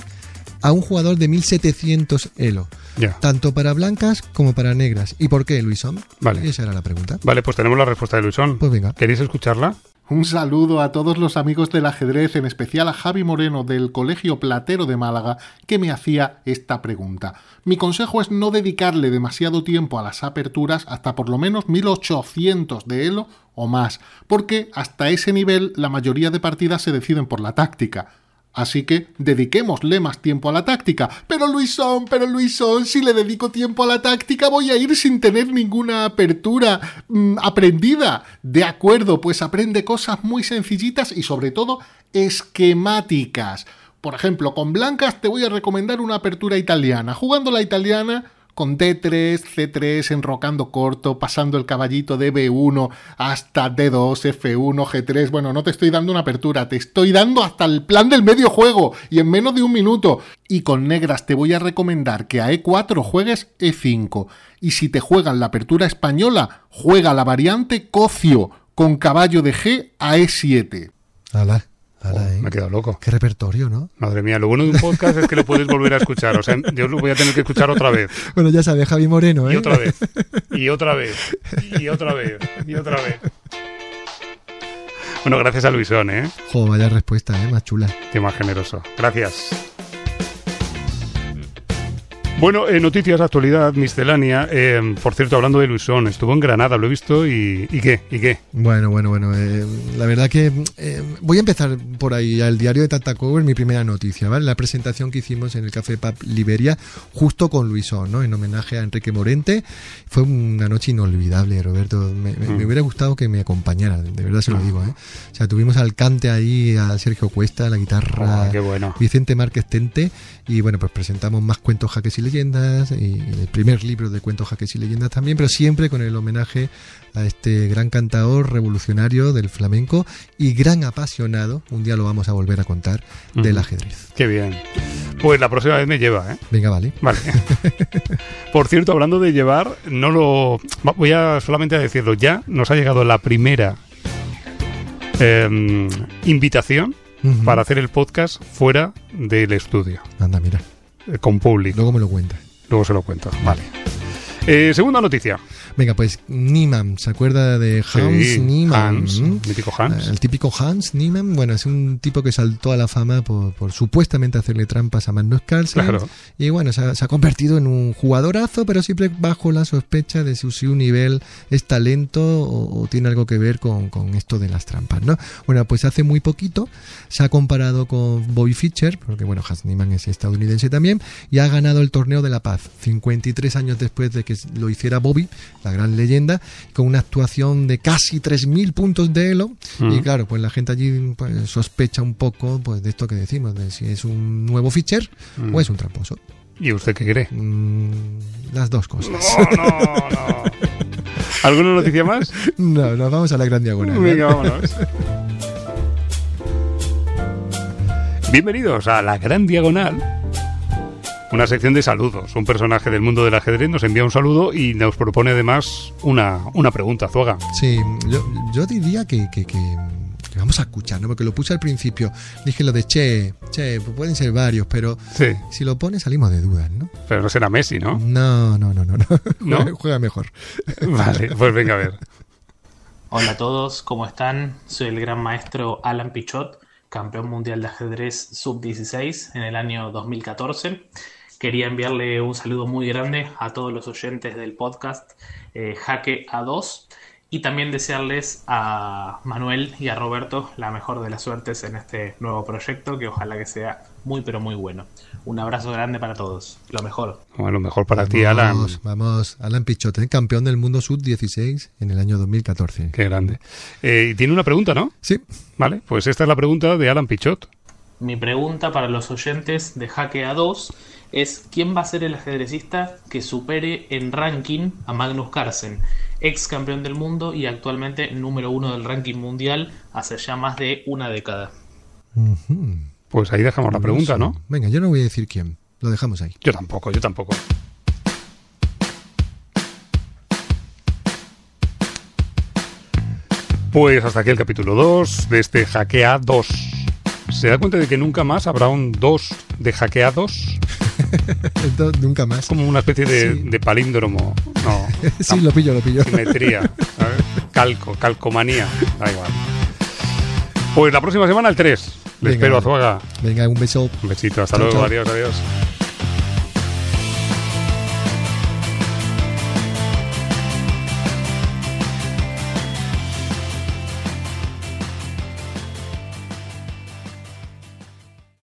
Speaker 2: a un jugador de 1700 Elo?
Speaker 1: ya.
Speaker 2: Tanto para blancas como para negras. ¿Y por qué, Luisón?
Speaker 1: Vale.
Speaker 2: Esa era la pregunta.
Speaker 1: Vale, pues tenemos la respuesta de Luisón.
Speaker 2: Pues venga.
Speaker 1: ¿Queréis escucharla?
Speaker 6: Un saludo a todos los amigos del ajedrez, en especial a Javi Moreno del Colegio Platero de Málaga, que me hacía esta pregunta. Mi consejo es no dedicarle demasiado tiempo a las aperturas hasta por lo menos 1800 de Elo o más, porque hasta ese nivel la mayoría de partidas se deciden por la táctica. Así que dediquémosle más tiempo a la táctica. Pero Luisón, pero Luisón, si le dedico tiempo a la táctica voy a ir sin tener ninguna apertura mm, aprendida. De acuerdo, pues aprende cosas muy sencillitas y sobre todo esquemáticas. Por ejemplo, con blancas te voy a recomendar una apertura italiana. Jugando la italiana con D3, C3, enrocando corto, pasando el caballito de B1 hasta D2, F1, G3. Bueno, no te estoy dando una apertura, te estoy dando hasta el plan del medio juego y en menos de un minuto. Y con negras te voy a recomendar que a E4 juegues E5. Y si te juegan la apertura española, juega la variante Cocio con caballo de G a E7.
Speaker 2: Ala, ¿eh?
Speaker 1: Me he quedado loco.
Speaker 2: Qué repertorio, ¿no?
Speaker 1: Madre mía, lo bueno de un podcast es que lo puedes volver a escuchar. O sea, yo lo voy a tener que escuchar otra vez.
Speaker 2: Bueno, ya sabes, Javi Moreno, ¿eh?
Speaker 1: Y otra vez. Y otra vez. Y otra vez. Y otra vez. Bueno, gracias a Luisón, ¿eh?
Speaker 2: Jo, vaya respuesta, ¿eh? Más chula.
Speaker 1: Qué más generoso. Gracias. Bueno, eh, noticias de actualidad, miscelánea. Eh, por cierto, hablando de Luisón, estuvo en Granada, lo he visto y, ¿y qué? ¿Y qué?
Speaker 2: Bueno, bueno, bueno. eh, la verdad que eh, voy a empezar por ahí, al diario de Tatacover, mi primera noticia, ¿vale? La presentación que hicimos en el Café Pub Liberia, justo con Luisón, ¿no? En homenaje a Enrique Morente. Fue una noche inolvidable, Roberto. Me, me- me hubiera gustado que me acompañara, de verdad se lo digo, ¿eh? O sea, tuvimos al cante ahí, a Sergio Cuesta, la guitarra.
Speaker 1: Oh, qué bueno.
Speaker 2: Vicente Márquez Tente y bueno, pues presentamos más cuentos jaques y leyendas y el primer libro de cuentos jaques y leyendas también, pero siempre con el homenaje a este gran cantador revolucionario del flamenco y gran apasionado, un día lo vamos a volver a contar, del ajedrez.
Speaker 1: Qué bien. Pues la próxima vez me lleva, ¿eh?
Speaker 2: Venga, vale.
Speaker 1: Vale. (laughs) Por cierto, hablando de llevar, no lo voy a solamente a decirlo ya. Nos ha llegado la primera em, invitación para hacer el podcast fuera del estudio,
Speaker 2: Anda, mira,
Speaker 1: eh, con público.
Speaker 2: luego me lo cuentas.
Speaker 1: Luego se lo cuento. Vale. Eh, segunda noticia.
Speaker 2: Venga, pues Niemann, ¿se acuerda de Hans
Speaker 1: Sí,
Speaker 2: Niemann?
Speaker 1: Hans,
Speaker 2: ¿Mm?
Speaker 1: mítico Hans.
Speaker 2: El típico Hans Niemann, bueno, es un tipo que saltó a la fama por, por supuestamente hacerle trampas a Magnus Carlsen.
Speaker 1: Claro.
Speaker 2: Y bueno, se ha, se ha convertido en un jugadorazo, pero siempre bajo la sospecha de si su nivel es talento o, o tiene algo que ver con, con esto de las trampas, ¿no? Bueno, pues hace muy poquito se ha comparado con Bobby Fischer, porque bueno, Hans Niemann es estadounidense también, y ha ganado el torneo de la paz, 53 años después de que lo hiciera Bobby, la gran leyenda, con una actuación de casi 3.000 puntos de elo. Y claro, pues la gente allí pues, sospecha un poco pues, de esto que decimos, de si es un nuevo Fischer
Speaker 1: Mm.
Speaker 2: o es un tramposo.
Speaker 1: ¿Y usted qué cree?
Speaker 2: Mm, las dos cosas.
Speaker 1: No, no, no. (laughs) ¿Alguna noticia más?
Speaker 2: No, nos vamos a la gran diagonal. ¿no?
Speaker 1: Venga, vámonos. Bienvenidos a La Gran Diagonal. Una sección de saludos. Un personaje del mundo del ajedrez nos envía un saludo y nos propone además una, una pregunta, Zuaga.
Speaker 2: Sí, yo, yo diría que, que- que- que vamos a escuchar, ¿no? Porque lo puse al principio. Dije lo de che, che, pues pueden ser varios, pero
Speaker 1: Sí,
Speaker 2: si lo pones salimos de dudas, ¿no?
Speaker 1: pero no será Messi, ¿no?
Speaker 2: No, no, no, no. no.
Speaker 1: ¿No?
Speaker 2: Juega, (laughs) juega mejor. (laughs)
Speaker 1: Vale, pues venga a ver.
Speaker 7: Hola a todos, ¿cómo están? Soy el gran maestro Alan Pichot, campeón mundial de ajedrez sub-16 en el año 2014. Quería enviarle un saludo muy grande a todos los oyentes del podcast eh, Jaque A2 y también desearles a Manuel y a Roberto la mejor de las suertes en este nuevo proyecto que ojalá que sea muy pero muy bueno. Un abrazo grande para todos, lo mejor.
Speaker 1: Bueno, mejor para ti, Alan.
Speaker 2: Vamos, vamos. Alan Pichote, campeón del mundo sub-16 en el año 2014.
Speaker 1: Qué grande. Eh, y tiene una pregunta, ¿no?
Speaker 2: Sí,
Speaker 1: Vale, pues esta es la pregunta de Alan Pichot.
Speaker 7: Mi pregunta para los oyentes de Jaque A2 es ¿quién va a ser el ajedrecista que supere en ranking a Magnus Carlsen, ex campeón del mundo y actualmente número uno del ranking mundial hace ya más de una década?
Speaker 1: Pues ahí dejamos la pregunta, ¿no?
Speaker 2: Venga, yo no voy a decir quién. Lo dejamos ahí.
Speaker 1: Yo tampoco, yo tampoco. Pues hasta aquí el capítulo 2 de este Hackea 2. ¿Se da cuenta de que nunca más habrá un 2 de hackeados? (laughs)
Speaker 2: Entonces, nunca más.
Speaker 1: Como una especie de,
Speaker 2: Sí.
Speaker 1: de palíndromo. No. (laughs)
Speaker 2: Sí, lo pillo, lo pillo.
Speaker 1: Simetría. Calco, calcomanía. Da igual. Pues la próxima semana el 3. Le
Speaker 2: Venga,
Speaker 1: espero a. Zuaga.
Speaker 2: Venga, un beso.
Speaker 1: Un besito. Hasta luego. Adiós, adiós.